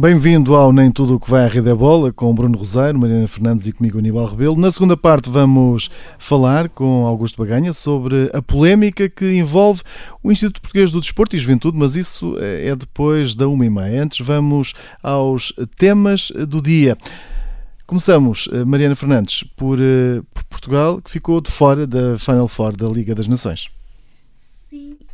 Bem-vindo ao Nem Tudo o que vai à Rede é Bola, com Bruno Rosário, Mariana Fernandes e comigo Aníbal Rebelo. Na segunda parte vamos falar com Augusto Baganha sobre a polémica que envolve o Instituto Português do Desporto e Juventude, mas isso é depois da uma e meia. Antes vamos aos temas do dia. Começamos, Mariana Fernandes, por, por Portugal, que ficou de fora da Final Four da Liga das Nações.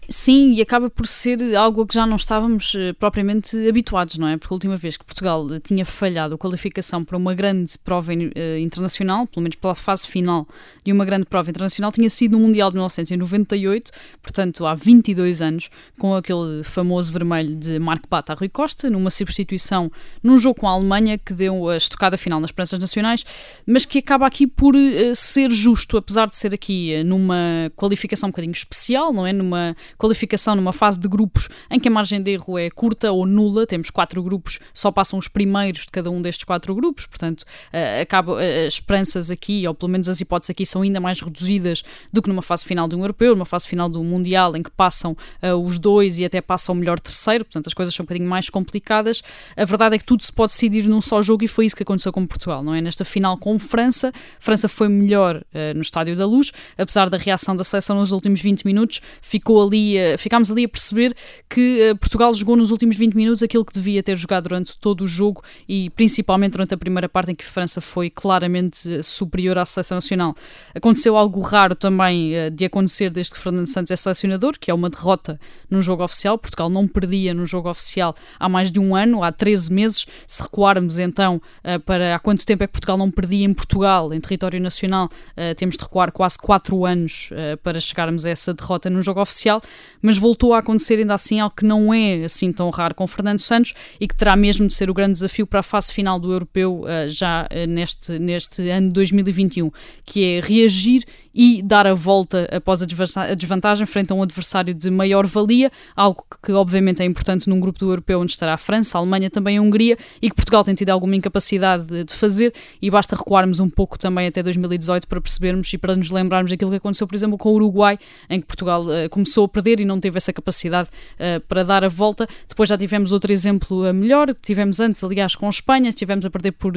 Sim, e acaba por ser algo a que já não estávamos uh, propriamente habituados, não é? Porque a última vez que Portugal uh, tinha falhado a qualificação para uma grande prova uh, internacional, pelo menos pela fase final de uma grande prova internacional, tinha sido no Mundial de 1998, portanto há 22 anos, com aquele famoso vermelho de Marco Bata a Rui Costa, numa substituição num jogo com a Alemanha que deu a estocada final nas esperanças nacionais, mas que acaba aqui por ser justo, apesar de ser aqui numa qualificação um bocadinho especial, não é? Numa qualificação numa fase de grupos em que a margem de erro é curta ou nula, temos quatro grupos, só passam os primeiros de cada um destes quatro grupos, portanto, uh, acaba, uh, as esperanças aqui, ou pelo menos as hipóteses aqui, são ainda mais reduzidas do que numa fase final de um europeu, numa fase final do Mundial, em que passam uh, os dois e até passam o melhor terceiro, portanto, as coisas são um bocadinho mais complicadas. A verdade é que tudo se pode decidir num só jogo e foi isso que aconteceu com Portugal, não é? Nesta final com França, França foi melhor no Estádio da Luz, apesar da reação da seleção nos últimos 20 minutos, ficou ali ali, ficámos ali a perceber que eh, Portugal jogou nos últimos 20 minutos aquilo que devia ter jogado durante todo o jogo e principalmente durante a primeira parte em que a França foi claramente eh, superior à seleção nacional. Aconteceu algo raro também eh, de acontecer desde que Fernando Santos é selecionador, que é uma derrota num jogo oficial. Portugal não perdia no jogo oficial há mais de um ano, há 13 meses. Se recuarmos então para há quanto tempo é que Portugal não perdia em Portugal, em território nacional, temos de recuar quase 4 anos para chegarmos a essa derrota num jogo oficial mas voltou a acontecer ainda assim algo que não é assim tão raro com Fernando Santos e que terá mesmo de ser o grande desafio para a fase final do europeu uh, já uh, neste, neste ano de 2021, que é reagir e dar a volta após a desvantagem frente a um adversário de maior valia, algo que, obviamente é importante num grupo do europeu onde estará a França, a Alemanha, também a Hungria e que Portugal tem tido alguma incapacidade de, fazer e basta recuarmos um pouco também até 2018 para percebermos e para nos lembrarmos daquilo que aconteceu, por exemplo, com o Uruguai, em que Portugal uh, começou a perder e não teve essa capacidade uh, para dar a volta. Depois já tivemos outro exemplo uh, melhor, tivemos antes, aliás, com a Espanha, tivemos a perder por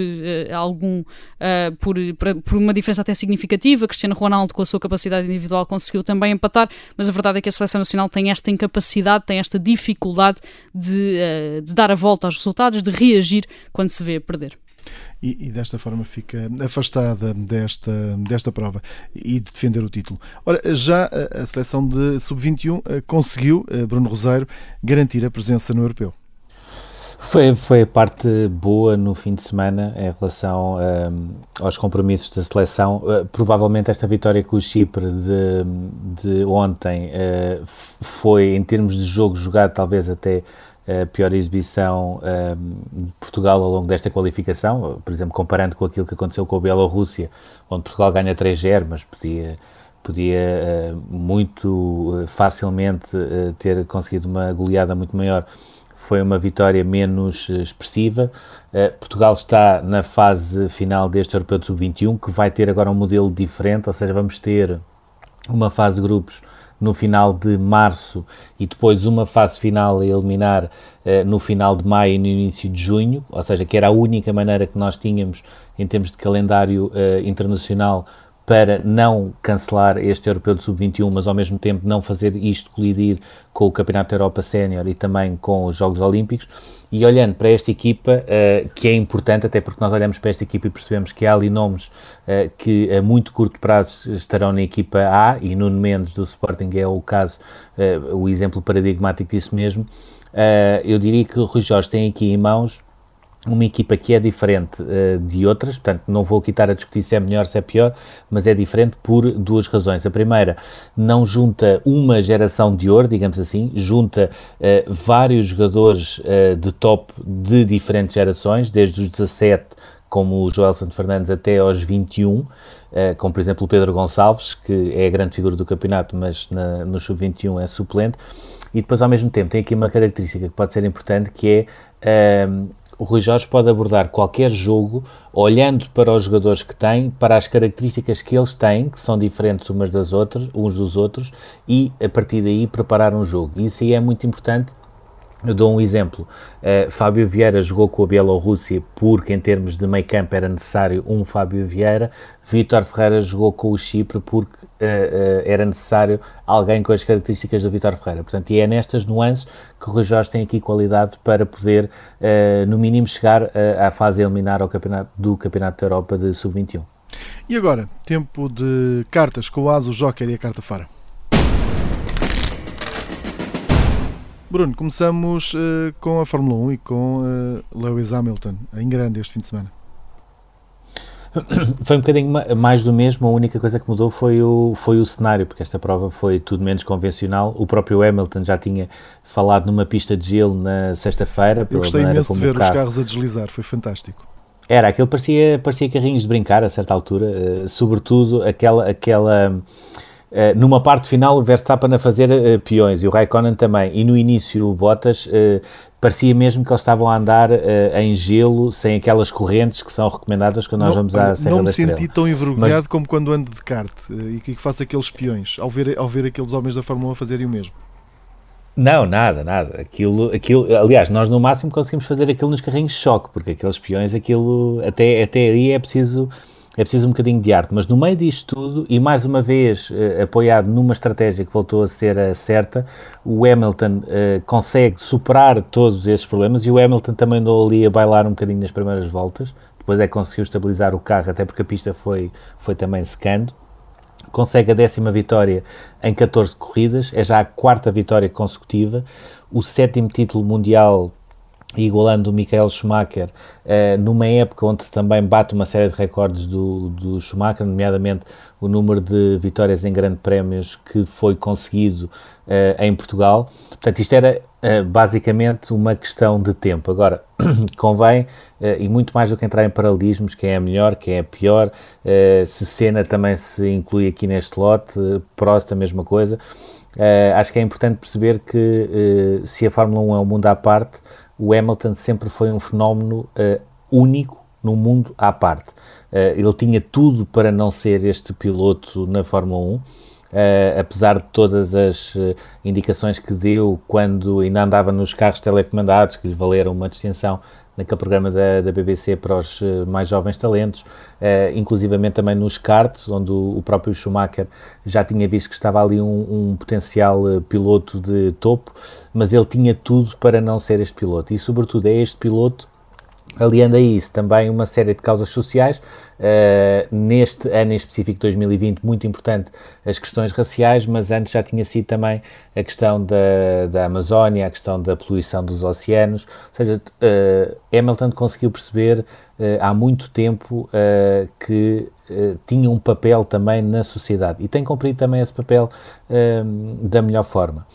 algum por, por uma diferença até significativa, Cristiano Ronaldo Ronaldo, com a sua capacidade individual, conseguiu também empatar, mas a verdade é que a seleção nacional tem esta incapacidade, tem esta dificuldade de, uh, de dar a volta aos resultados, de reagir quando se vê perder. E, e, desta forma fica afastada desta, desta prova e de defender o título. Ora, já a seleção de sub-21 eh, conseguiu, eh, Bruno Rosário, garantir a presença no europeu. Foi, foi a parte boa no fim de semana em relação um, aos compromissos da seleção. Uh, provavelmente esta vitória com o Chipre de, de ontem uh, foi, em termos de jogo jogado, talvez até a pior exibição um, de Portugal ao longo desta qualificação. Por exemplo, comparando com aquilo que aconteceu com a Bielorrússia, onde Portugal ganha 3-0, mas podia podia uh, muito facilmente ter conseguido uma goleada muito maior foi uma vitória menos eh, expressiva. Uh, Portugal está na fase final deste Europeu de Sub-21, que vai ter agora um modelo diferente, ou seja, vamos ter uma fase de grupos no final de março e depois uma fase final a eliminar uh, no final de maio e no início de junho, ou seja, que era a única maneira que nós tínhamos em termos de calendário internacional para não cancelar este Europeu de Sub-21, mas ao mesmo tempo não fazer isto colidir com o Campeonato da Europa Sénior e também com os Jogos Olímpicos. E olhando para esta equipa, uh, que é importante, até porque nós olhamos para esta equipa e percebemos que há ali nomes uh, que a muito curto prazo estarão na equipa A, e Nuno Mendes do Sporting é o caso, uh, o exemplo paradigmático disso mesmo. eu diria que o Rui Jorge tem aqui em mãos uma equipa que é diferente uh, de outras, portanto, não vou quitar a discutir se é melhor, se é pior, mas é diferente por duas razões. A primeira, não junta uma geração de ouro, digamos assim, junta uh, vários jogadores uh, de top de diferentes gerações, desde os 17, como o Joelson Fernandes, até aos 21, como por exemplo o Pedro Gonçalves, que é a grande figura do campeonato, mas na, no sub-21 é suplente. E depois, ao mesmo tempo, tem aqui uma característica que pode ser importante, que é o Rui Jorge pode abordar qualquer jogo olhando para os jogadores que tem, para as características que eles têm, que são diferentes umas das outras, uns dos outros, e a partir daí preparar um jogo. Isso aí é muito importante eu dou um exemplo. Uh, Fábio Vieira jogou com a Bielorrússia porque, em termos de meio campo, era necessário um Fábio Vieira. Vítor Ferreira jogou com o Chipre porque uh, uh, era necessário alguém com as características do Vítor Ferreira. Portanto, e é nestas nuances que o Rui Jorge tem aqui qualidade para poder, no mínimo, chegar à fase eliminar ao campeonato, do Campeonato da Europa de Sub-21. E agora, tempo de cartas com o Aso, o Joker e a carta fora. Bruno, começamos uh, com a Fórmula 1 e com uh, Lewis Hamilton, em grande este fim de semana. Foi um bocadinho mais do mesmo, a única coisa que mudou foi o, foi o cenário, porque esta prova foi tudo menos convencional. O próprio Hamilton já tinha falado numa pista de gelo na sexta-feira. Eu gostei imenso de ver os carros a deslizar, foi fantástico. Era, aquilo parecia, parecia carrinhos de brincar a certa altura, uh, sobretudo aquela, aquela numa parte final o Verstappen a fazer uh, peões e o Raikkonen também, e no início o Bottas uh, parecia mesmo que eles estavam a andar em gelo, sem aquelas correntes que são recomendadas quando nós vamos à Serra Não me senti tão envergonhado Mas... como quando ando de kart e que faço aqueles peões, ao ver, ao ver aqueles homens da Fórmula 1 a fazerem o mesmo. Não, nada, nada. Aquilo, aquilo, aliás, nós no máximo conseguimos fazer aquilo nos carrinhos de choque, porque aqueles peões, aquilo, até, até aí é preciso é preciso um bocadinho de arte, mas no meio disto tudo, e mais uma vez eh, apoiado numa estratégia que voltou a ser a certa, o Hamilton eh, consegue superar todos esses problemas e o Hamilton também andou ali a bailar um bocadinho nas primeiras voltas, depois é que conseguiu estabilizar o carro, até porque a pista foi, foi também secando. Consegue a décima vitória em 14 corridas, é já a quarta vitória consecutiva, o sétimo título mundial igualando o Michael Schumacher uh, numa época onde também bate uma série de recordes do, do Schumacher, nomeadamente o número de vitórias em grandes prémios que foi conseguido uh, em Portugal. Portanto, isto era uh, basicamente uma questão de tempo. Agora, convém, e muito mais do que entrar em paralelismos, quem é melhor, quem é pior, se Senna também se inclui aqui neste lote, Prost a mesma coisa. acho que é importante perceber que se a Fórmula 1 é um mundo à parte, o Hamilton sempre foi um fenómeno uh, único num mundo à parte. Uh, ele tinha tudo para não ser este piloto na Fórmula 1. Uh, eh, apesar de todas as uh, indicações que deu quando ainda andava nos carros telecomandados, que lhe valeram uma distinção naquele programa da, da BBC para os uh, mais jovens talentos, inclusivamente também nos karts, onde o, o, próprio Schumacher já tinha visto que estava ali um, um potencial piloto de topo mas ele tinha tudo para não ser este piloto. E, sobretudo, é este piloto, aliando a isso também uma série de causas sociais, uh, neste ano em específico, 2020, muito importante as questões raciais, mas antes já tinha sido também a questão da, da Amazónia, a questão da poluição dos oceanos, ou seja, uh, Hamilton conseguiu perceber uh, há muito tempo que tinha um papel também na sociedade. E tem cumprido também esse papel da melhor forma.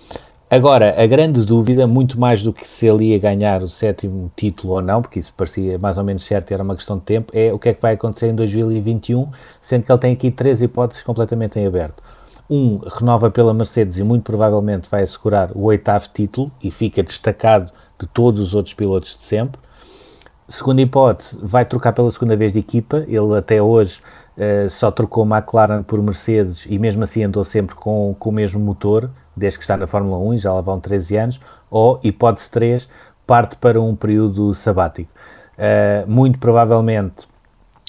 Agora, a grande dúvida, muito mais do que se ele ia ganhar o sétimo título ou não, porque isso parecia mais ou menos certo e era uma questão de tempo, é o que é que vai acontecer em 2021, sendo que ele tem aqui três hipóteses completamente em aberto. Um, renova pela Mercedes e muito provavelmente vai assegurar o oitavo título e fica destacado de todos os outros pilotos de sempre. Segunda hipótese, vai trocar pela segunda vez de equipa. Ele até hoje uh, só trocou McLaren por Mercedes e mesmo assim andou sempre com, com o mesmo motor desde que está na Fórmula 1 e já lá vão 13 anos, ou, hipótese 3, parte para um período sabático. Uh, muito provavelmente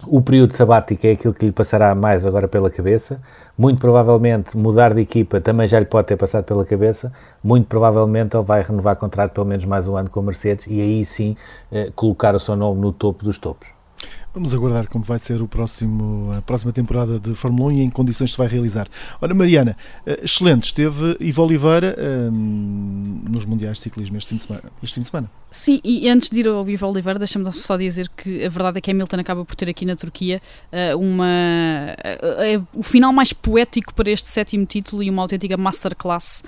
o período sabático é aquilo que lhe passará mais agora pela cabeça. Muito provavelmente mudar de equipa também já lhe pode ter passado pela cabeça. Muito provavelmente ele vai renovar contrato pelo menos mais um ano com a Mercedes e aí sim uh, colocar o seu nome no topo dos topos. Vamos aguardar como vai ser o próximo, a próxima temporada de Fórmula 1 e em condições se vai realizar. Ora, Mariana, eh, excelente, esteve Ivo Oliveira um, nos Mundiais de Ciclismo este fim de semana. Este fim de semana. Sim, e antes de ir ao Ivo Oliveira, deixa-me só dizer que a verdade é que Hamilton acaba por ter aqui na Turquia uh, uma, o final mais poético para este sétimo título e uma autêntica masterclass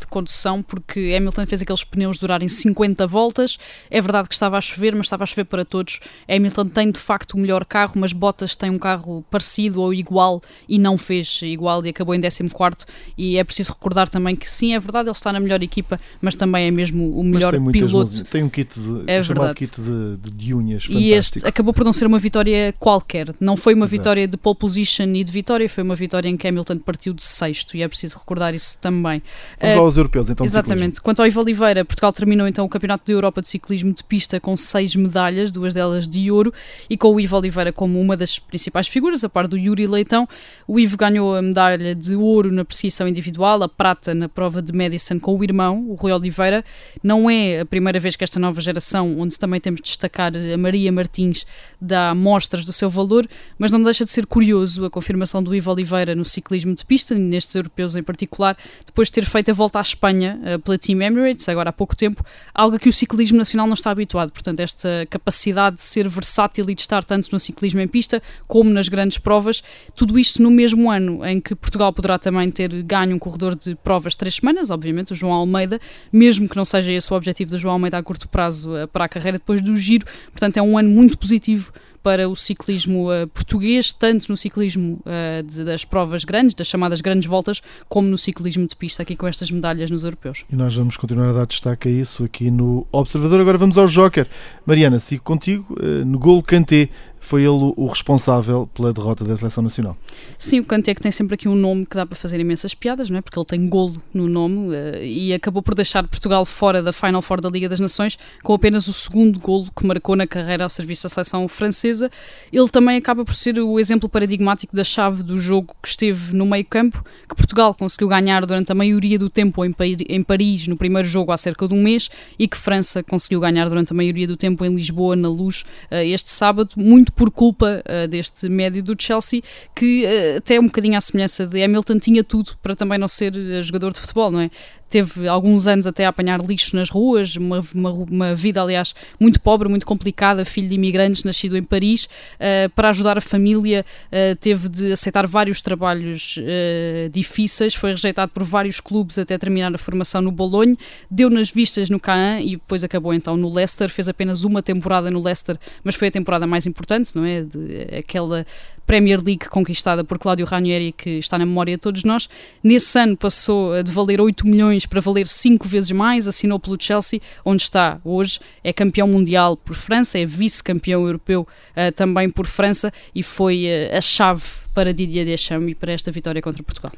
de condução, porque Hamilton fez aqueles pneus durarem 50 voltas. É verdade que estava a chover, mas estava a chover para todos. Hamilton tem de facto o melhor carro, mas Bottas tem um carro parecido ou igual e não fez igual e acabou em 14. E é preciso recordar também que sim, é verdade, ele está na melhor equipa, mas também é mesmo o melhor piloto. Tem um kit de, é verdade. kit de, de, de unhas fantástico. E este acabou por não ser uma vitória qualquer. Não foi uma Exato. vitória de pole position e de vitória, foi uma vitória em que Hamilton partiu de sexto e é preciso recordar isso também. Vamos uh, aos europeus então. Exatamente. Quanto ao Ivo Oliveira, Portugal terminou então o Campeonato da Europa de Ciclismo de Pista com seis medalhas, duas delas de ouro, e com o Ivo Oliveira como uma das principais figuras, a par do Yuri Leitão. O Ivo ganhou a medalha de ouro na perseguição individual, a prata na prova de Madison com o irmão, o Rui Oliveira. Não é a primeira vez que esta nova geração, onde também temos de destacar a Maria Martins, dá mostras do seu valor, mas não deixa de ser curioso a confirmação do Ivo Oliveira no ciclismo de pista, nestes europeus em particular, depois de ter feito a volta à Espanha uh, pela Team Emirates, agora há pouco tempo, algo a que o ciclismo nacional não está habituado. Portanto, esta capacidade de ser versátil e de estar tanto no ciclismo em pista como nas grandes provas, tudo isto no mesmo ano em que Portugal poderá também ter ganho um corredor de provas três semanas, obviamente, o João Almeida, mesmo que não seja esse o objetivo do João Almeida a curto prazo uh, para a carreira depois do giro. Portanto, é um ano muito positivo para o ciclismo uh, português, tanto no ciclismo uh, de, das provas grandes, das chamadas grandes voltas, como no ciclismo de pista, aqui com estas medalhas nos europeus. E nós vamos continuar a dar destaque a isso aqui no Observador. Agora vamos ao Joker. Mariana, sigo contigo uh, no gol Kanté foi ele o responsável pela derrota da seleção nacional. Sim, o Kanté que tem sempre aqui um nome que dá para fazer imensas piadas, não é? porque ele tem golo no nome uh, e acabou por deixar Portugal fora da Final Four da Liga das Nações com apenas o segundo golo que marcou na carreira ao serviço da seleção francesa. Ele também acaba por ser o exemplo paradigmático da chave do jogo que esteve no meio campo, que Portugal conseguiu ganhar durante a maioria do tempo em, Paris, no primeiro jogo há cerca de um mês, e que França conseguiu ganhar durante a maioria do tempo em Lisboa, na Luz, uh, este sábado, muito por culpa uh, deste médio do Chelsea, que uh, até um bocadinho à semelhança de Hamilton tinha tudo para também não ser eh, jogador de futebol, não é? Teve alguns anos até a apanhar lixo nas ruas, uma, uma, uma, vida, aliás, muito pobre, muito complicada, filho de imigrantes, nascido em Paris. Uh, para ajudar a família, uh, teve de aceitar vários trabalhos uh, difíceis, foi rejeitado por vários clubes até terminar a formação no Bolonha, deu nas vistas no Caen e depois acabou então no Leicester. Fez apenas uma temporada no Leicester, mas foi a temporada mais importante, não é? De, aquela Premier League conquistada por Cláudio Ranieri, que está na memória de todos nós. Nesse ano passou de valer 8 milhões para valer 5 vezes mais, assinou pelo Chelsea, onde está hoje, é campeão mundial por França, é vice-campeão europeu uh, também por França e foi uh, a chave para Didier Deschamps e para esta vitória contra Portugal.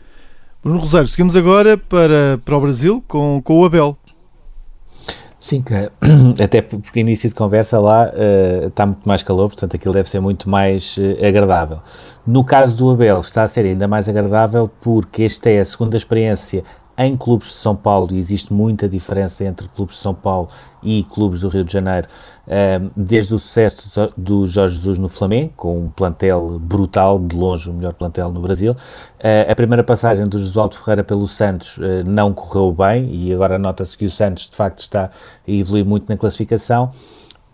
Bruno Rosário, seguimos agora para, para o Brasil com, com o Abel. Sim, até porque início de conversa lá uh, está muito mais calor, portanto aquilo deve ser muito mais uh, agradável. No caso do Abel está a ser ainda mais agradável porque esta é a segunda experiência em clubes de São Paulo, e existe muita diferença entre clubes de São Paulo e clubes do Rio de Janeiro, ehm, desde o sucesso do Jorge Jesus no Flamengo, com um plantel brutal, de longe o melhor plantel no Brasil. Eh, a primeira passagem do Josualdo Ferreira pelo Santos eh, não correu bem, e agora nota-se que o Santos de facto está a evoluir muito na classificação.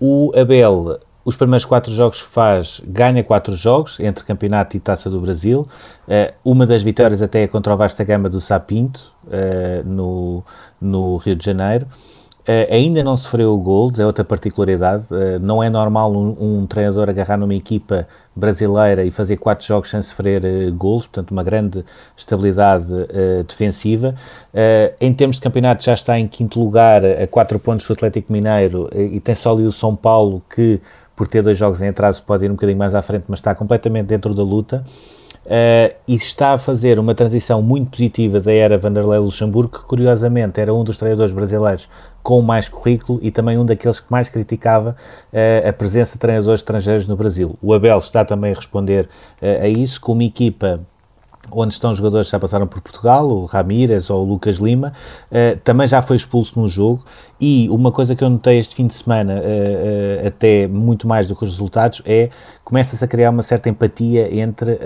O Abel os primeiros quatro jogos que faz, ganha quatro jogos, entre campeonato e taça do Brasil. Uh, uma das vitórias até é contra o Vasta Gama do Sapinto, uh, no, no Rio de Janeiro. Uh, ainda não sofreu gols, é outra particularidade. Uh, não é normal um, um, treinador agarrar numa equipa brasileira e fazer quatro jogos sem sofrer uh, gols, portanto, uma grande estabilidade defensiva. em termos de campeonato, já está em quinto lugar, a quatro pontos do Atlético Mineiro e tem só ali o São Paulo que por ter dois jogos em atraso, pode ir um bocadinho mais à frente, mas está completamente dentro da luta. Uh, e está a fazer uma transição muito positiva da era Vanderlei Luxemburgo, que curiosamente era um dos treinadores brasileiros com mais currículo e também um daqueles que mais criticava uh, a presença de treinadores estrangeiros no Brasil. O Abel está também a responder uh, a isso, com uma equipa onde estão jogadores que já passaram por Portugal, o Ramírez ou o Lucas Lima, uh, também já foi expulso num jogo. E uma coisa que eu notei este fim de semana, uh, uh, até muito mais do que os resultados, é começa-se a criar uma certa empatia entre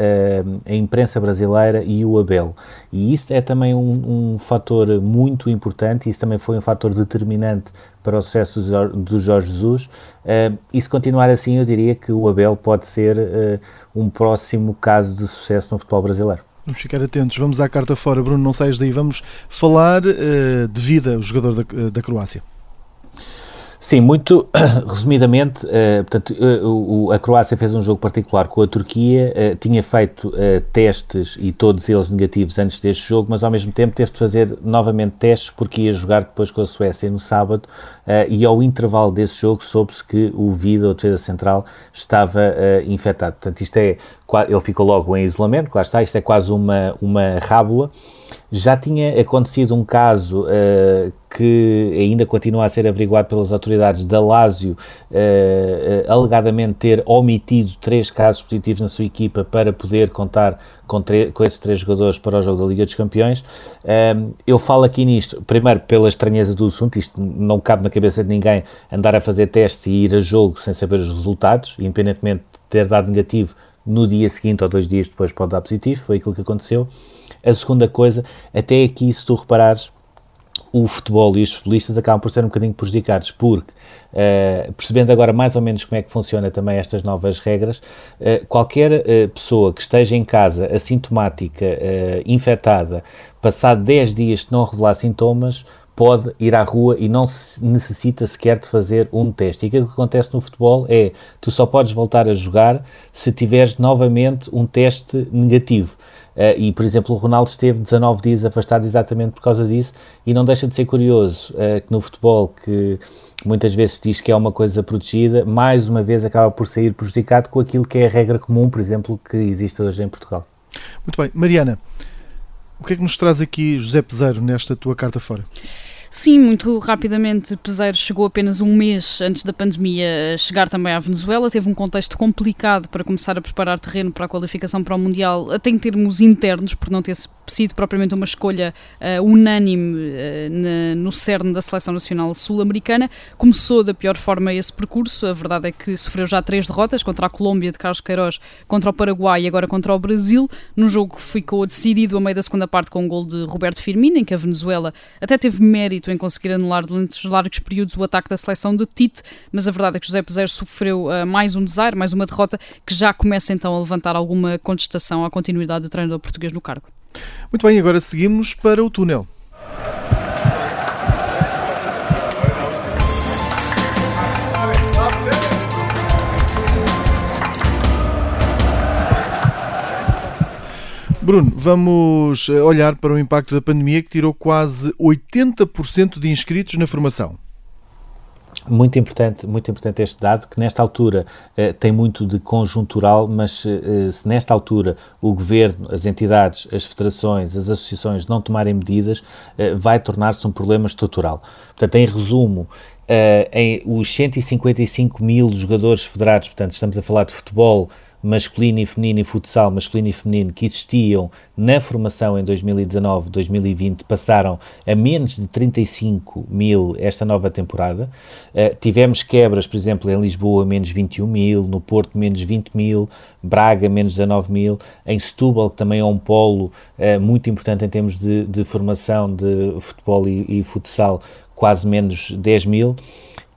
a imprensa brasileira e o Abel. E isso é também um, um fator muito importante, isso também foi um fator determinante para o sucesso do Jorge Jesus. e se continuar assim, eu diria que o Abel pode ser um próximo caso de sucesso no futebol brasileiro. Vamos ficar atentos. Vamos à carta fora. Bruno, não saias daí. Vamos falar uh, de vida, o jogador da, eh, da Croácia. Sim, muito resumidamente, uh, portanto, uh, a Croácia fez um jogo particular com a Turquia, uh, tinha feito testes e todos eles negativos antes deste jogo, mas ao mesmo tempo teve de fazer novamente testes porque ia jogar depois com a Suécia no sábado e ao intervalo desse jogo soube-se que o Vida, o defesa central, estava infectado. Portanto, isto é, ele ficou logo em isolamento, lá está, isto é quase uma, uma rábula. Já tinha acontecido um caso uh, que ainda continua a ser averiguado pelas autoridades da Lazio, uh, uh, alegadamente ter omitido três casos positivos na sua equipa para poder contar com, com esses três jogadores para o jogo da Liga dos Campeões. eu falo aqui nisto, primeiro pela estranheza do assunto, isto não cabe na cabeça de ninguém andar a fazer testes e ir a jogo sem saber os resultados, independentemente de ter dado negativo, no dia seguinte ou dois dias depois pode dar positivo, foi aquilo que aconteceu. A segunda coisa, até aqui, se tu reparares, o futebol e os futebolistas acabam por ser um bocadinho prejudicados, porque, uh, percebendo agora mais ou menos como é que funciona também estas novas regras, uh, qualquer uh, pessoa que esteja em casa assintomática, infectada, passado 10 dias de não revelar sintomas, pode ir à rua e não necessita sequer de fazer um teste. E aquilo que acontece no futebol é, tu só podes voltar a jogar se tiveres novamente um teste negativo. Uh, e, por exemplo, o Ronaldo esteve 19 dias afastado exatamente por causa disso e não deixa de ser curioso uh, que no futebol, que muitas vezes diz que é uma coisa protegida, mais uma vez acaba por sair prejudicado com aquilo que é a regra comum, por exemplo, que existe hoje em Portugal. Muito bem. Mariana, o que é que nos traz aqui José Peseiro nesta tua carta fora? Sim, muito rapidamente, Peseiro chegou apenas um mês antes da pandemia chegar também à Venezuela. Teve um contexto complicado para começar a preparar terreno para a qualificação para o Mundial, até em termos internos, por não ter sido propriamente uma escolha uh, unânime uh, na, no cerne da seleção nacional sul-americana. Começou da pior forma esse percurso. A verdade é que sofreu já três derrotas contra a Colômbia de Carlos Queiroz, contra o Paraguai e agora contra o Brasil. No jogo que ficou decidido a meio da segunda parte com um gol de Roberto Firmino, em que a Venezuela até teve mérito em conseguir anular durante os largos períodos o ataque da seleção de Tite, mas a verdade é que José Peseiro sofreu uh, mais um desaire, mais uma derrota, que já começa então a levantar alguma contestação à continuidade do treinador português no cargo. Muito bem, agora seguimos para o túnel. Bruno, vamos eh, olhar para o impacto da pandemia que tirou quase 80% de inscritos na formação. Muito importante, muito importante este dado, que nesta altura eh, tem muito de conjuntural, mas eh, se nesta altura o Governo, as entidades, as federações, as associações não tomarem medidas, eh, vai tornar-se um problema estrutural. Portanto, em resumo, em, os 155 mil jogadores federados, portanto, estamos a falar de futebol, masculino e feminino e futsal masculino e feminino que existiam na formação em 2019, 2020 passaram a menos de 35 mil esta nova temporada. Uh, tivemos quebras, por exemplo, em Lisboa menos 21 mil, no Porto menos 20 mil, Braga menos 19 mil, em Setúbal que também é um polo uh, muito importante em termos de, de formação de futebol e, e futsal, quase menos 10 mil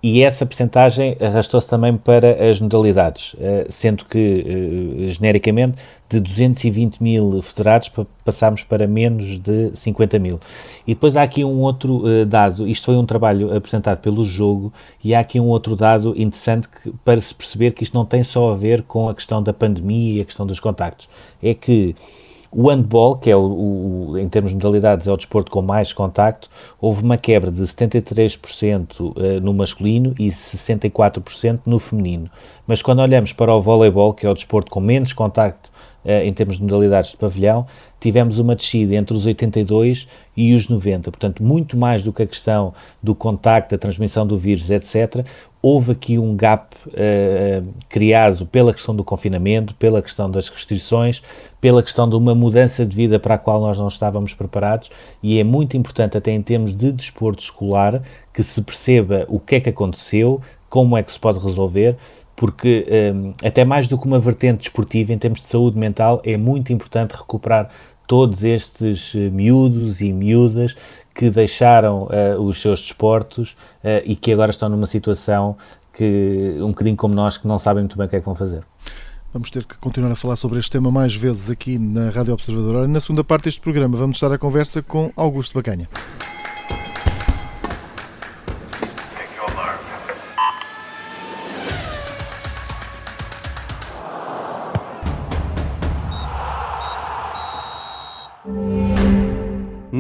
e essa percentagem arrastou-se também para as modalidades, eh, sendo que, eh, genericamente, de 220 mil federados passámos para menos de 50 mil. E depois há aqui um outro eh, dado, isto foi um trabalho apresentado pelo jogo, e há aqui um outro dado interessante que, para se perceber que isto não tem só a ver com a questão da pandemia e a questão dos contactos. É que o handball, que é o, o, em termos de modalidades, é o desporto com mais contacto, houve uma quebra de 73% eh, no masculino e 64% no feminino. Mas quando olhamos para o voleibol, que é o desporto com menos contacto em termos de modalidades de pavilhão, tivemos uma descida entre os 82 e os 90. Portanto, muito mais do que a questão do contacto, da transmissão do vírus, etc. Houve aqui um gap uh, criado pela questão do confinamento, pela questão das restrições, pela questão de uma mudança de vida para a qual nós não estávamos preparados e é muito importante, até em termos de desporto escolar, que se perceba o que é que aconteceu, como é que se pode resolver, porque um, até mais do que uma vertente desportiva, em termos de saúde mental, é muito importante recuperar todos estes eh, miúdos e miúdas que deixaram uh, os seus desportos uh, e que agora estão numa situação que, um bocadinho como nós, que não sabem muito bem o que é que vão fazer. Vamos ter que continuar a falar sobre este tema mais vezes aqui na Rádio Observador. Na segunda parte deste programa vamos estar à conversa com Augusto Bacanha.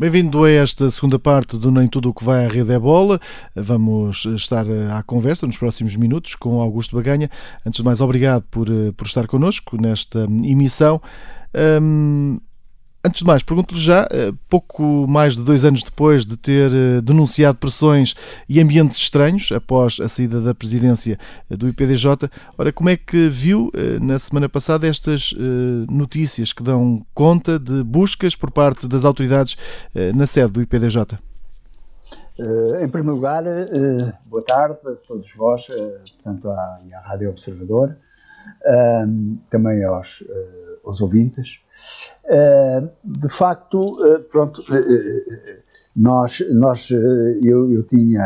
Bem-vindo a esta segunda parte do Nem Tudo o que vai à rede é bola. Vamos estar à conversa nos próximos minutos com Augusto Baganha. Antes de mais, obrigado por, por estar connosco nesta emissão. Antes de mais, pergunto-lhe já, eh, pouco mais de dois anos depois de ter eh, denunciado pressões e ambientes estranhos após a saída da presidência eh, do IPDJ, ora, como é que viu na semana passada estas notícias que dão conta de buscas por parte das autoridades na sede do IPDJ? Em primeiro lugar, boa tarde a todos vós, tanto à, à Rádio Observador, também aos, aos ouvintes. Eh, de facto, eh, pronto, eh, nós, nós eu, eu tinha,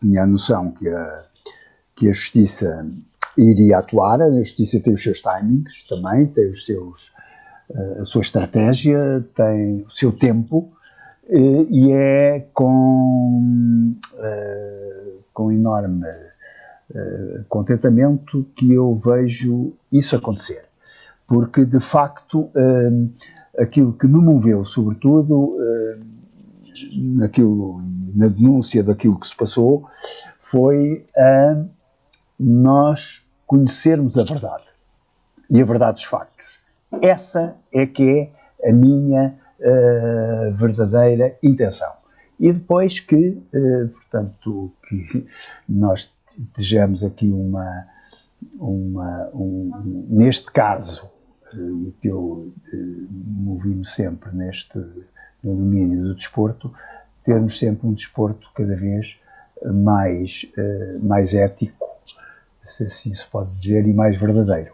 tinha a noção que a, que a Justiça iria atuar, a Justiça tem os seus timings também, tem os seus, a sua estratégia, tem o seu tempo, e é com, com enorme contentamento que eu vejo isso acontecer porque de facto hum, aquilo que me moveu, sobretudo hum, naquilo, na denúncia daquilo que se passou, foi a nós conhecermos a verdade e a verdade dos factos. Essa é que é a minha uh, verdadeira intenção. E depois que, uh, portanto, que nós estejamos aqui uma, uma um, neste caso, e que eu eh, movi-me sempre neste no domínio do desporto, termos sempre um desporto cada vez mais, eh, mais ético, se assim se pode dizer, e mais verdadeiro.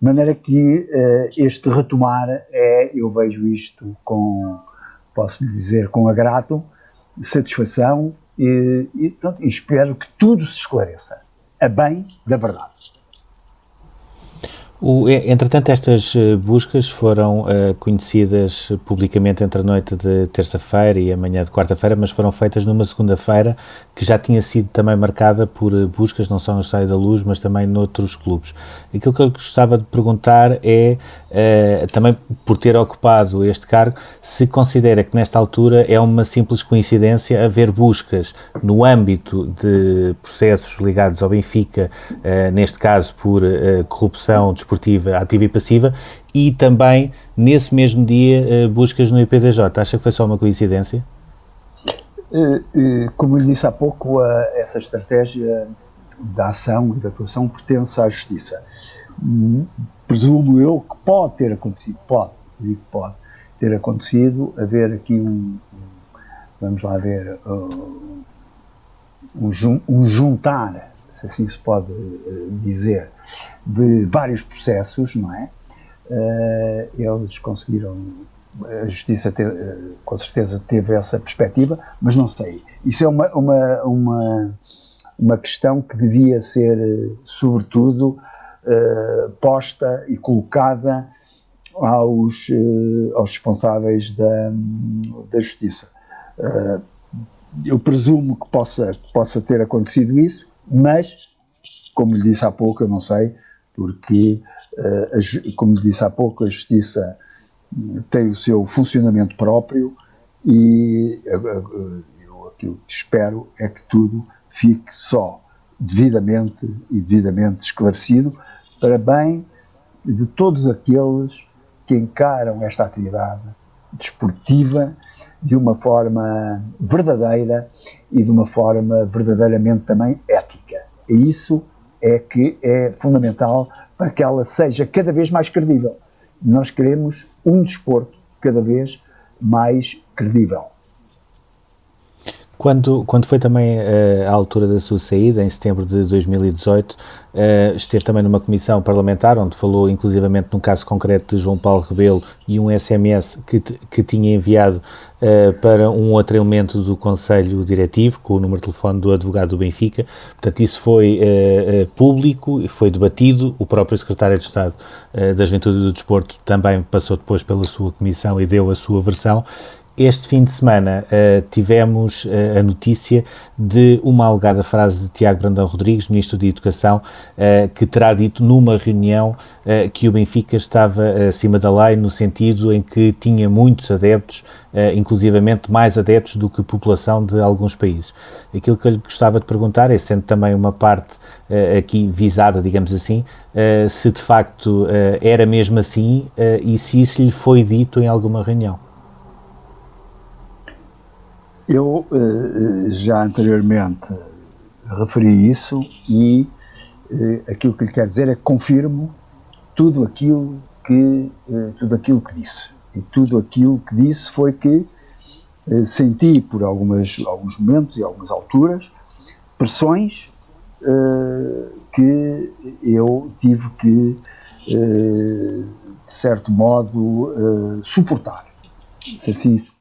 De maneira que eh, este retomar é, eu vejo isto com, posso dizer, com agrado, satisfação e, e, pronto, e espero que tudo se esclareça a bem da verdade. O, entretanto, estas eh, buscas foram uh, conhecidas publicamente entre a noite de terça-feira e a manhã de quarta-feira, mas foram feitas numa segunda-feira que já tinha sido também marcada por eh, buscas, não só no Estádio da Luz, mas também noutros clubes. Aquilo que eu gostava de perguntar é, uh, também por ter ocupado este cargo, se considera que nesta altura é uma simples coincidência haver buscas no âmbito de processos ligados ao Benfica, uh, neste caso por corrupção, desportiva ativa e passiva e também nesse mesmo dia eh, buscas no IPDJ. Acha que foi só uma coincidência? Eh, eh, como lhe disse há pouco, essa estratégia da ação e da atuação pertence à Justiça. Hum, presumo eu que pode ter acontecido, pode, digo pode ter acontecido, haver aqui um, vamos lá ver, um, um juntar se assim se pode uh, dizer, de vários processos, não é? Uh, eles conseguiram, a Justiça te, uh, com certeza teve essa perspectiva, mas não sei. Isso é uma, uma, uma, uma questão que devia ser, sobretudo, posta e colocada aos, aos responsáveis da, da Justiça eu presumo que possa, possa ter acontecido isso, mas, como lhe disse há pouco, eu não sei, porque, uh, como lhe disse há pouco, a Justiça tem o seu funcionamento próprio e uh, eu aquilo que espero é que tudo fique só devidamente e devidamente esclarecido para bem de todos aqueles que encaram esta atividade desportiva de uma forma verdadeira e de uma forma verdadeiramente também ética. E isso é que é fundamental para que ela seja cada vez mais credível. Nós queremos um desporto cada vez mais credível. Quando, quando foi também uh, altura da sua saída, em setembro de 2018, uh, eh, esteve também numa comissão parlamentar, onde falou inclusivamente num caso concreto de João Paulo Rebelo e um SMS que, que tinha enviado uh, para um outro elemento do Conselho Diretivo, com o número de telefone do advogado do Benfica. Portanto, isso foi público e foi debatido. O próprio Secretário de Estado da Juventude e do Desporto também passou depois pela sua comissão e deu a sua versão. Este fim de semana uh, tivemos uh, a notícia de uma alegada frase de Tiago Brandão Rodrigues, Ministro da Educação, uh, que terá dito numa reunião que o Benfica estava acima da lei, no sentido em que tinha muitos adeptos, inclusivamente mais adeptos do que a população de alguns países. Aquilo que eu lhe gostava de perguntar é, sendo também uma parte aqui visada, digamos assim, se de facto era mesmo assim e se isso lhe foi dito em alguma reunião. Eu eh, já anteriormente referi isso e eh, aquilo que lhe quero dizer é que confirmo tudo aquilo que eh, tudo aquilo que disse. E tudo aquilo que disse foi que senti por algumas alguns momentos e algumas alturas pressões que eu tive que de certo modo suportar. Se assim se,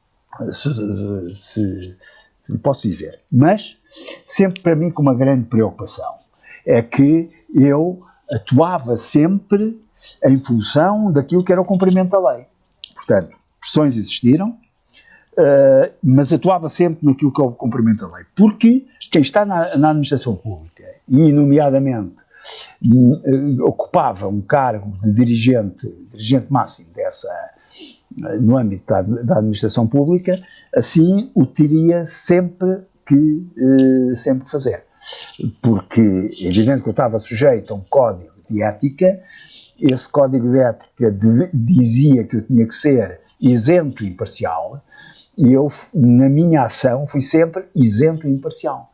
se, se posso dizer. Mas, sempre para mim com uma grande preocupação, é que eu atuava sempre em função daquilo que era o cumprimento da lei. Portanto, pressões existiram, uh, mas atuava sempre naquilo que é o cumprimento da lei. Porque quem está na, na administração pública, e nomeadamente uh, ocupava um cargo de dirigente, dirigente máximo dessa, no âmbito da, da, administração pública, assim o teria sempre que, eh, sempre fazer. Porque é evidente que eu estava sujeito a um código de ética, esse código de ética de, dizia que eu tinha que ser isento e imparcial, e eu, na minha ação, fui sempre isento e imparcial.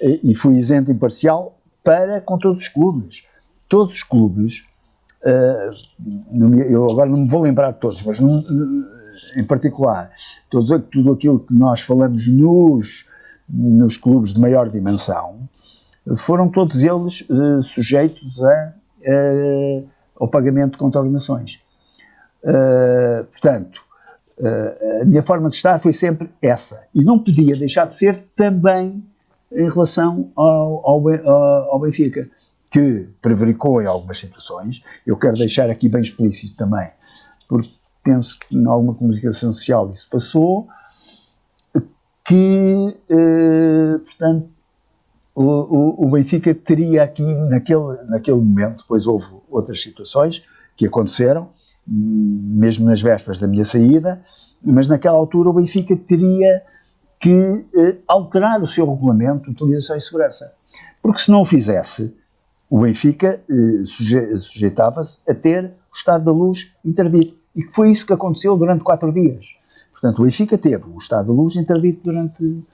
E fui isento e imparcial para com todos os clubes. Todos os clubes eu agora não me vou lembrar de todos, mas num, em particular, todos, tudo aquilo que nós falamos nos, nos clubes de maior dimensão, foram todos eles uh, sujeitos a, uh, ao pagamento de contornações. portanto, a minha forma de estar foi sempre essa. E não podia deixar de ser também em relação ao, ao, ao Benfica que prevaricou em algumas situações. Eu quero deixar aqui bem explícito também, porque penso que em alguma comunicação social isso passou, que, eh, portanto, o, o, o, Benfica teria aqui, naquele, naquele momento, depois houve outras situações que aconteceram, mesmo nas vésperas da minha saída, mas naquela altura o Benfica teria que eh, alterar o seu regulamento de utilização e segurança. Porque se não o fizesse, o Benfica eh, suje sujeitava-se a ter o estado da luz interdito. E foi isso que aconteceu durante quatro dias. Portanto, o Benfica teve o estado da luz interdito durante,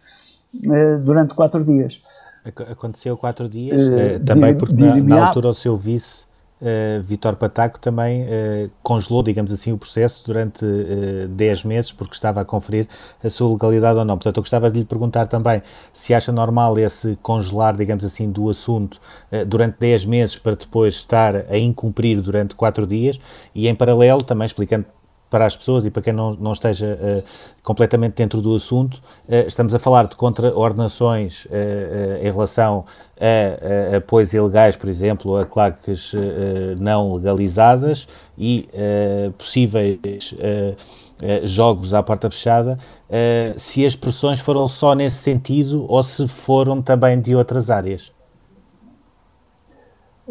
eh, durante quatro dias. Aconteceu quatro dias, eh, também porque na, na, altura o seu vice uh, Vitor Pataco também uh, congelou, digamos assim, o processo durante uh, eh, 10 meses, porque estava a conferir a sua legalidade ou não. Portanto, eu gostava de lhe perguntar também se acha normal esse congelar, digamos assim, do assunto uh, durante 10 meses para depois estar a incumprir durante 4 dias e, em paralelo, também explicando para as pessoas e para quem não, não esteja uh, completamente dentro do assunto, uh, estamos a falar de contraordenações uh, em relação a, a, apoios ilegais, por exemplo, a claques não legalizadas e possíveis jogos à porta fechada, se as pressões foram só nesse sentido ou se foram também de outras áreas.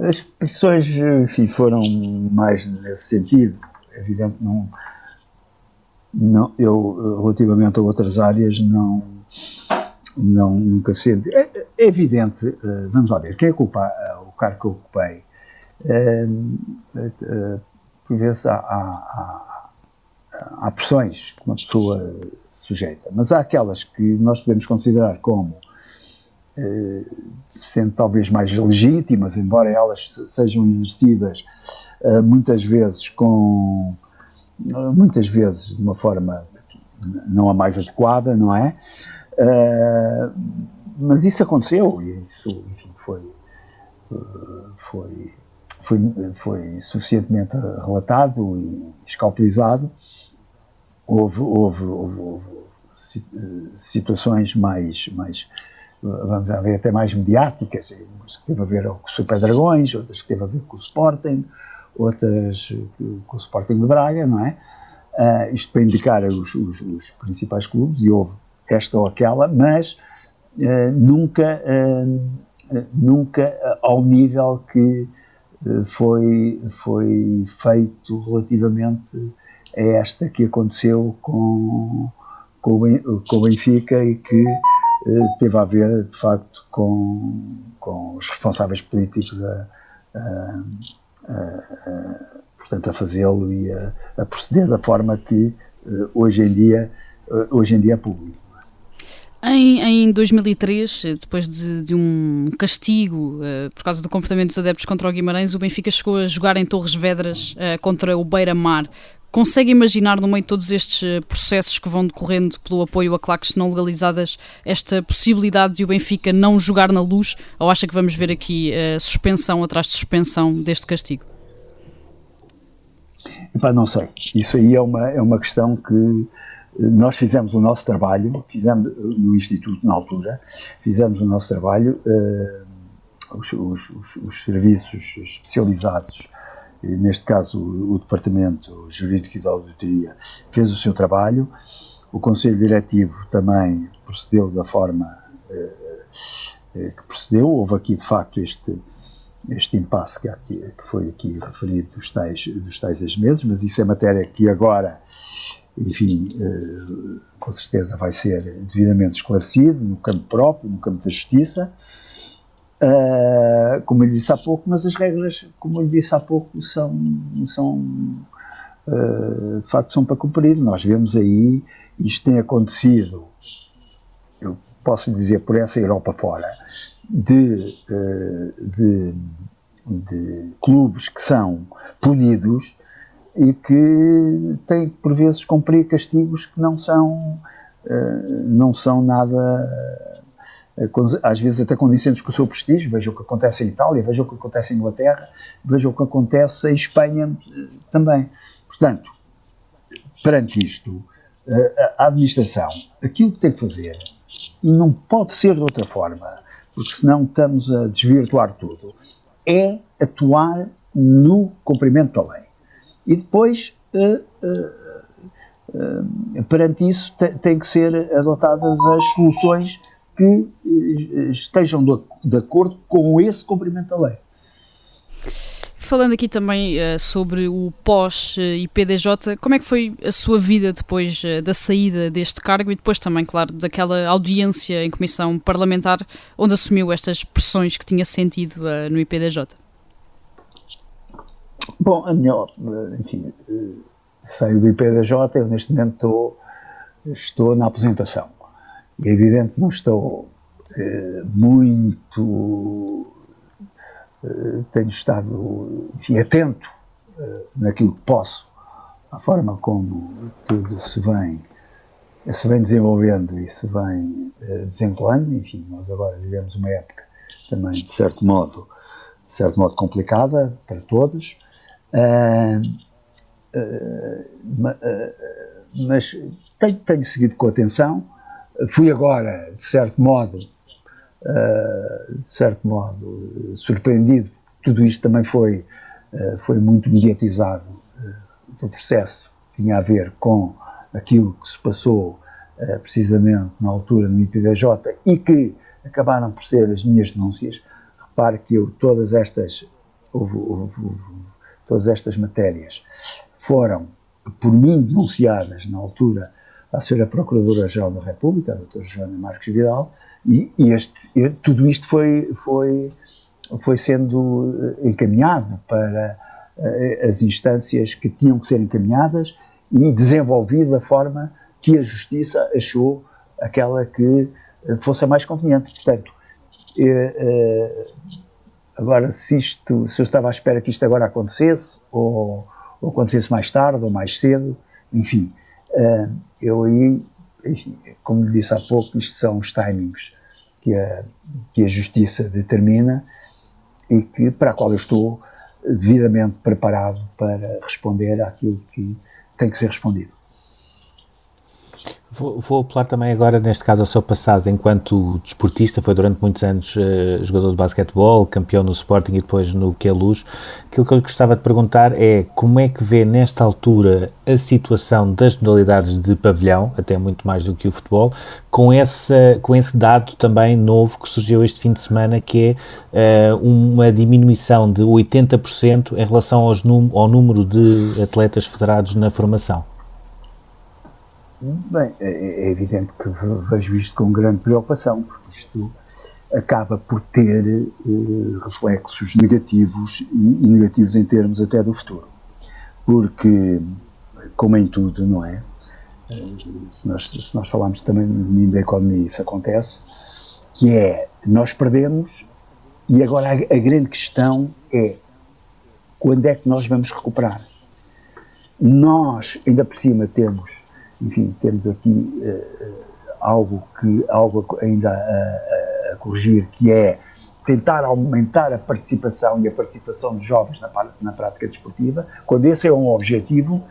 As pressões, enfim, foram mais nesse sentido. É evidente, não, não, eu, relativamente a outras áreas, não, não nunca senti. É, é, evidente, eh, vamos lá ver, quem ocupa é o cargo que eu ocupei, é, é, por vezes há, há, há, há pressões que uma pessoa sujeita, mas há aquelas que nós podemos considerar como eh, sendo talvez mais legítimas, embora elas sejam exercidas muitas vezes com muitas vezes de uma forma não a mais adequada, não é? Uh, mas isso aconteceu e isso enfim, foi, foi, foi, foi suficientemente relatado e escalpelizado. Houve, houve, houve, houve situações mais, mais vamos ver, até mais mediáticas, umas que teve a ver com o Super Dragões, outras que teve a ver com o Sporting, outras com o Sporting de Braga, não é? Uh, isto para indicar os, os, os, principais clubes, e houve esta ou aquela, mas uh, nunca, uh, nunca ao nível que foi, foi feito relativamente a esta que aconteceu com, com, o Benfica e que teve a ver, de facto, com, com os responsáveis políticos a, a, a, portanto, a fazê-lo e a, a, proceder da forma que eh, hoje em dia, eh, hoje em dia é público. Em, em 2003, depois de, de um castigo uh, por causa do comportamento dos adeptos contra o Guimarães, o Benfica chegou a jogar em Torres Vedras uh, contra o Beira-Mar. Consegue imaginar, no meio de todos estes eh, processos que vão decorrendo pelo apoio a claques não legalizadas, esta possibilidade de o Benfica não jogar na luz? Ou acha que vamos ver aqui uh, suspensão atrás de suspensão deste castigo? Epá, não sei. Isso aí é uma, é uma questão que eh, nós fizemos o nosso trabalho, fizemos no Instituto na altura, fizemos o nosso trabalho, uh, os, os, os serviços especializados neste caso o, Departamento Jurídico e da Auditoria, fez o seu trabalho, o Conselho Diretivo também procedeu da forma eh, eh, que procedeu, houve aqui de facto este, este impasse que, aqui, que foi aqui referido dos tais, dos tais seis meses, mas isso é matéria que agora, enfim, eh, com certeza vai ser devidamente esclarecido no campo próprio, no campo da justiça, Uh, como eu disse há pouco, mas as regras, como eu disse há pouco, são, são uh, de facto são para cumprir. Nós vemos aí, isto tem acontecido, eu posso dizer por essa Europa fora, de, uh, de, de clubes que são punidos e que têm por vezes cumprir castigos que não são, não são nada às vezes até condizentes com o seu prestígio, veja o que acontece em Itália, veja o que acontece em Inglaterra, veja o que acontece em Espanha eh, também. Portanto, perante isto, eh, a administração, aquilo que tem que fazer, e não pode ser de outra forma, porque senão estamos a desvirtuar tudo, é atuar no cumprimento da lei. E depois, perante isso, tem que ser adotadas as soluções que eh, estejam de acordo com esse cumprimento da lei. Falando aqui também uh, sobre o pós-IPDJ, como é que foi a sua vida depois uh, da saída deste cargo e depois também, claro, daquela audiência em comissão parlamentar onde assumiu estas pressões que tinha sentido uh, no IPDJ? Bom, a minha, enfim, saio do IPDJ, eu neste momento estou, estou na aposentação. É evidente que não estou eh, muito. Eh, tenho estado enfim, atento eh, naquilo que posso, à forma como tudo se vem, se vem desenvolvendo e se vem desenrolando. Enfim, nós agora vivemos uma época também, de certo modo, de certo modo complicada para todos. Mas tenho, tenho seguido com atenção. Fui agora, de certo modo, de certo modo, surpreendido. Tudo isto também foi, foi muito mediatizado. o processo tinha a ver com aquilo que se passou precisamente na altura no IPDJ e que acabaram por ser as minhas denúncias. Repare que eu, todas estas, houve, houve, houve, todas estas matérias foram por mim denunciadas na altura à Sra. Procuradora-Geral da República, a Dra. Joana Marques Vidal, e, e este, tudo isto foi, foi, foi sendo eh, encaminhado para eh, as instâncias que tinham que ser encaminhadas e desenvolvido da forma que a Justiça achou aquela que eh, fosse a mais conveniente. Portanto, agora se isto, se eu estava à espera que isto agora acontecesse, ou, ou acontecesse mais tarde, ou mais cedo, enfim, eu aí, como lhe disse há pouco, isto são os timings que a, que a Justiça determina e que, para a qual eu estou devidamente preparado para responder àquilo que tem que ser respondido. Vou, vou apelar também agora, neste caso, ao seu passado enquanto desportista. Foi durante muitos anos uh, jogador de basquetebol, campeão no Sporting e depois no Queluz. Aquilo que eu lhe gostava de perguntar é como é que vê, nesta altura, a situação das modalidades de pavilhão, até muito mais do que o futebol, com, essa, com esse dado também novo que surgiu este fim de semana, que é uh, uma diminuição de 80% em relação aos ao número de atletas federados na formação. Bem, é, é evidente que vejo isto com grande preocupação, porque isto acaba por ter eh, reflexos negativos e, e, negativos em termos até do futuro. Porque, como em tudo, não é? Eh, se nós, se nós falarmos também no domínio da economia, isso acontece, que é, nós perdemos e agora a, a grande questão é quando é que nós vamos recuperar? Nós, ainda por cima, temos enfim, temos aqui uh, algo, que, algo ainda a, a, corrigir, que é tentar aumentar a participação e a participação de jovens na, na prática desportiva, quando esse é um objetivo,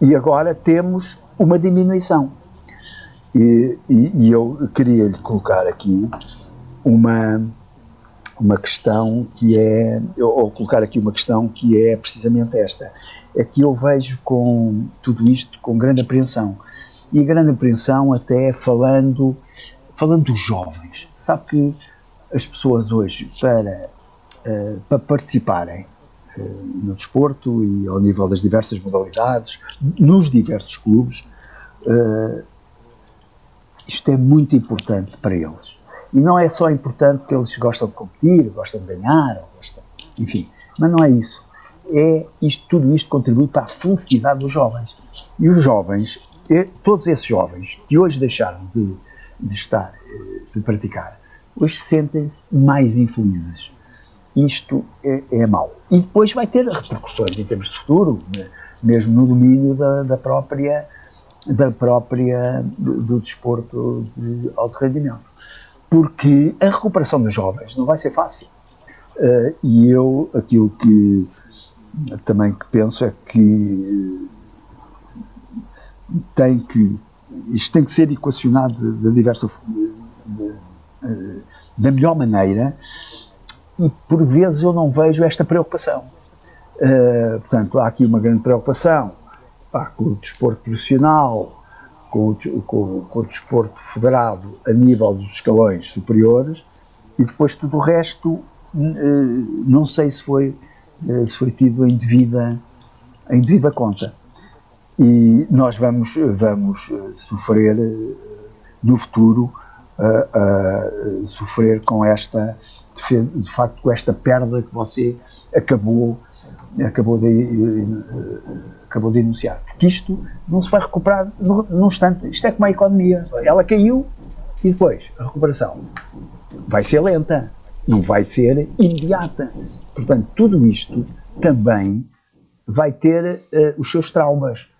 e agora temos uma diminuição. E, e, e eu queria lhe colocar aqui uma, uma questão que é, ou colocar aqui uma questão que é precisamente esta, é que eu vejo com tudo isto com grande apreensão, e grande apreensão até falando, falando dos jovens. Sabe que as pessoas hoje, para, uh, para participarem uh, no desporto e ao nível das diversas modalidades, nos diversos clubes, uh, isto é muito importante para eles. E não é só importante porque eles gostam de competir, gostam de ganhar, gostam, enfim, mas não é isso. É isto, tudo isto contribui para a felicidade dos jovens. E os jovens, todos esses jovens que hoje deixaram de, de estar, eh, de praticar, hoje sentem-se mais infelizes. Isto é, é mau. E depois vai ter repercussões em termos de futuro, né, mesmo no domínio da, da própria, da própria do, do desporto de alto rendimento porque a recuperação dos jovens não vai ser fácil. Uh, e eu, aquilo que também que penso é que tem que isto tem que ser equacionado da diversa de, da melhor maneira e por vezes eu não vejo esta preocupação. Uh, portanto, há aqui uma grande preocupação pá, com o desporto profissional, com o, com, com o desporto federado a nível dos escalões superiores e depois tudo o resto eh, não sei se foi, eh, se foi tido em devida, em devida conta. E nós vamos, vamos eh, sofrer no futuro, sofrer com esta, de facto, com esta perda que você acabou acabou de, acabou de enunciar. Porque isto não se vai recuperar num instante. Isto é como a economia. Ela caiu e depois a recuperação vai ser lenta, não vai ser imediata. Portanto, tudo isto também vai ter uh, os seus traumas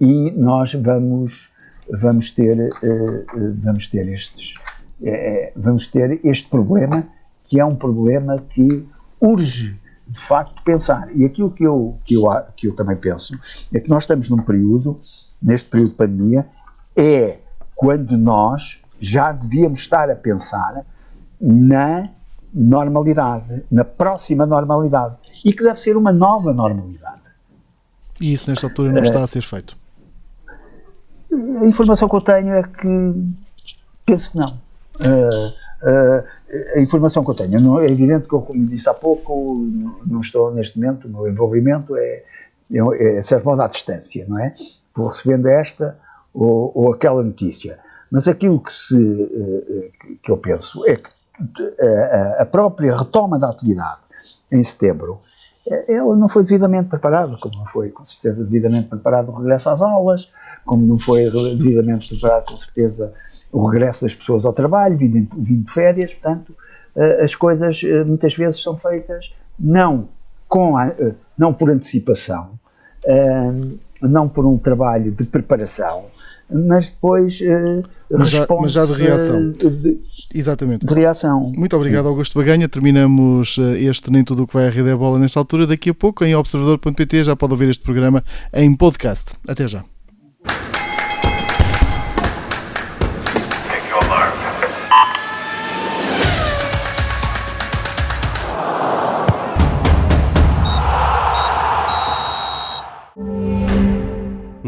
e nós vamos vamos ter uh, vamos ter estes uh, vamos ter este problema que é um problema que urge de facto, pensar. E aquilo que eu, que, eu, que eu também penso é que nós estamos num período, neste período de pandemia, é quando nós já devíamos estar a pensar na normalidade, na próxima normalidade. E que deve ser uma nova normalidade. E isso, nesta altura, não está a ser feito? A informação que eu tenho é que penso que não. Uh, uh, a informação que eu tenho, não, é evidente que, eu, como disse há pouco, não estou neste momento, o meu envolvimento é, é, é modo à distância, não é? Vou recebendo esta ou, ou aquela notícia. Mas aquilo que, se, uh, que eu penso é que a própria retoma da atividade em setembro ela não foi devidamente preparada, como não foi com certeza devidamente preparado o regresso às aulas, como não foi devidamente preparado com certeza o regresso das pessoas ao trabalho, vindo, vindo de férias, portanto, eh, as coisas eh, muitas vezes são feitas não, com a, eh, não por antecipação, não por um trabalho de preparação, mas depois mas já, mas já de reação. De, Exatamente. De reação. Muito obrigado, Augusto Baganha. Terminamos este Nem Tudo o que vai a rede é bola nesta altura. Daqui a pouco, em observador.pt, já pode ouvir este programa em podcast. Até já.